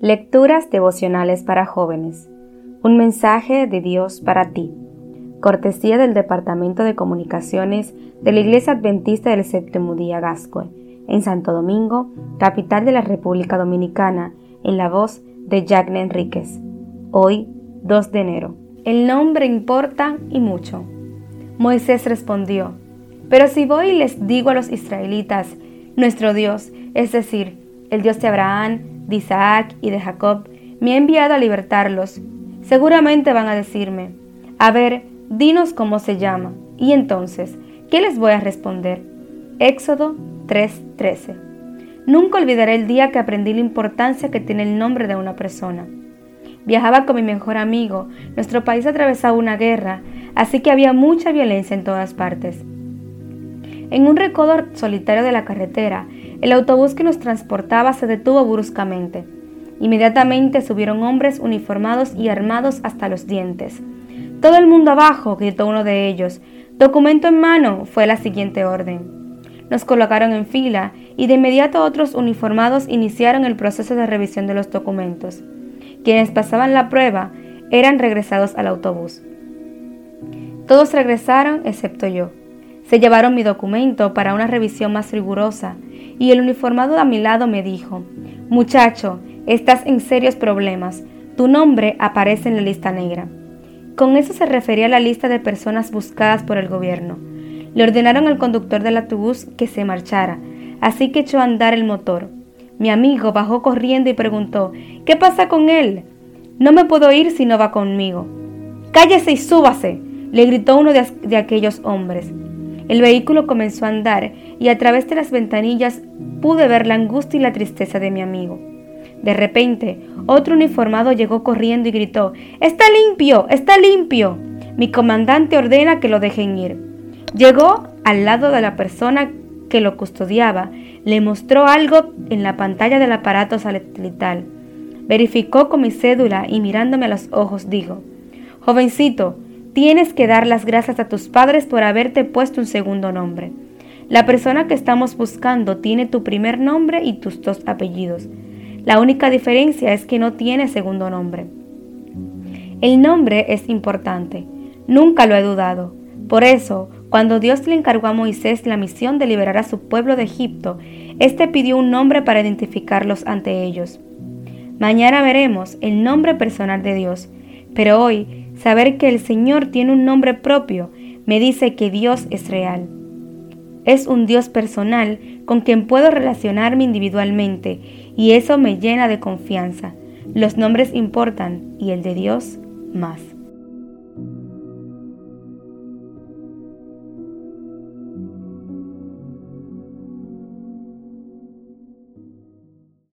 Lecturas devocionales para jóvenes. Un mensaje de Dios para ti. Cortesía del Departamento de Comunicaciones de la Iglesia Adventista del Séptimo Día Gascue, en Santo Domingo, capital de la República Dominicana, en la voz de Jacques Enríquez. Hoy, 2 de enero. El nombre importa y mucho. Moisés respondió, pero si voy y les digo a los israelitas, nuestro Dios, es decir, el Dios de Abraham, de Isaac y de Jacob, me ha enviado a libertarlos. Seguramente van a decirme, a ver, dinos cómo se llama. Y entonces, ¿qué les voy a responder? Éxodo 3:13. Nunca olvidaré el día que aprendí la importancia que tiene el nombre de una persona. Viajaba con mi mejor amigo, nuestro país atravesaba una guerra, así que había mucha violencia en todas partes. En un recodo solitario de la carretera, el autobús que nos transportaba se detuvo bruscamente. Inmediatamente subieron hombres uniformados y armados hasta los dientes. Todo el mundo abajo, gritó uno de ellos. Documento en mano, fue la siguiente orden. Nos colocaron en fila y de inmediato otros uniformados iniciaron el proceso de revisión de los documentos. Quienes pasaban la prueba eran regresados al autobús. Todos regresaron excepto yo. Se llevaron mi documento para una revisión más rigurosa y el uniformado a mi lado me dijo, Muchacho, estás en serios problemas, tu nombre aparece en la lista negra. Con eso se refería a la lista de personas buscadas por el gobierno. Le ordenaron al conductor del autobús que se marchara, así que echó a andar el motor. Mi amigo bajó corriendo y preguntó, ¿qué pasa con él? No me puedo ir si no va conmigo. Cállese y súbase, le gritó uno de, de aquellos hombres. El vehículo comenzó a andar y a través de las ventanillas pude ver la angustia y la tristeza de mi amigo. De repente, otro uniformado llegó corriendo y gritó, ¡Está limpio! ¡Está limpio! Mi comandante ordena que lo dejen ir. Llegó al lado de la persona Tienes que dar las gracias a tus padres por haberte puesto un segundo nombre. La persona que estamos buscando tiene tu primer nombre y tus dos apellidos. La única diferencia es que no tiene segundo nombre. El nombre es importante. Nunca lo he dudado. Por eso, cuando Dios le encargó a Moisés la misión de liberar a su pueblo de Egipto, éste pidió un nombre para identificarlos ante ellos. Mañana veremos el nombre personal de Dios, pero hoy Saber que el Señor tiene un nombre propio me dice que Dios es real. Es un Dios personal con quien puedo relacionarme individualmente y eso me llena de confianza. Los nombres importan y el de Dios más.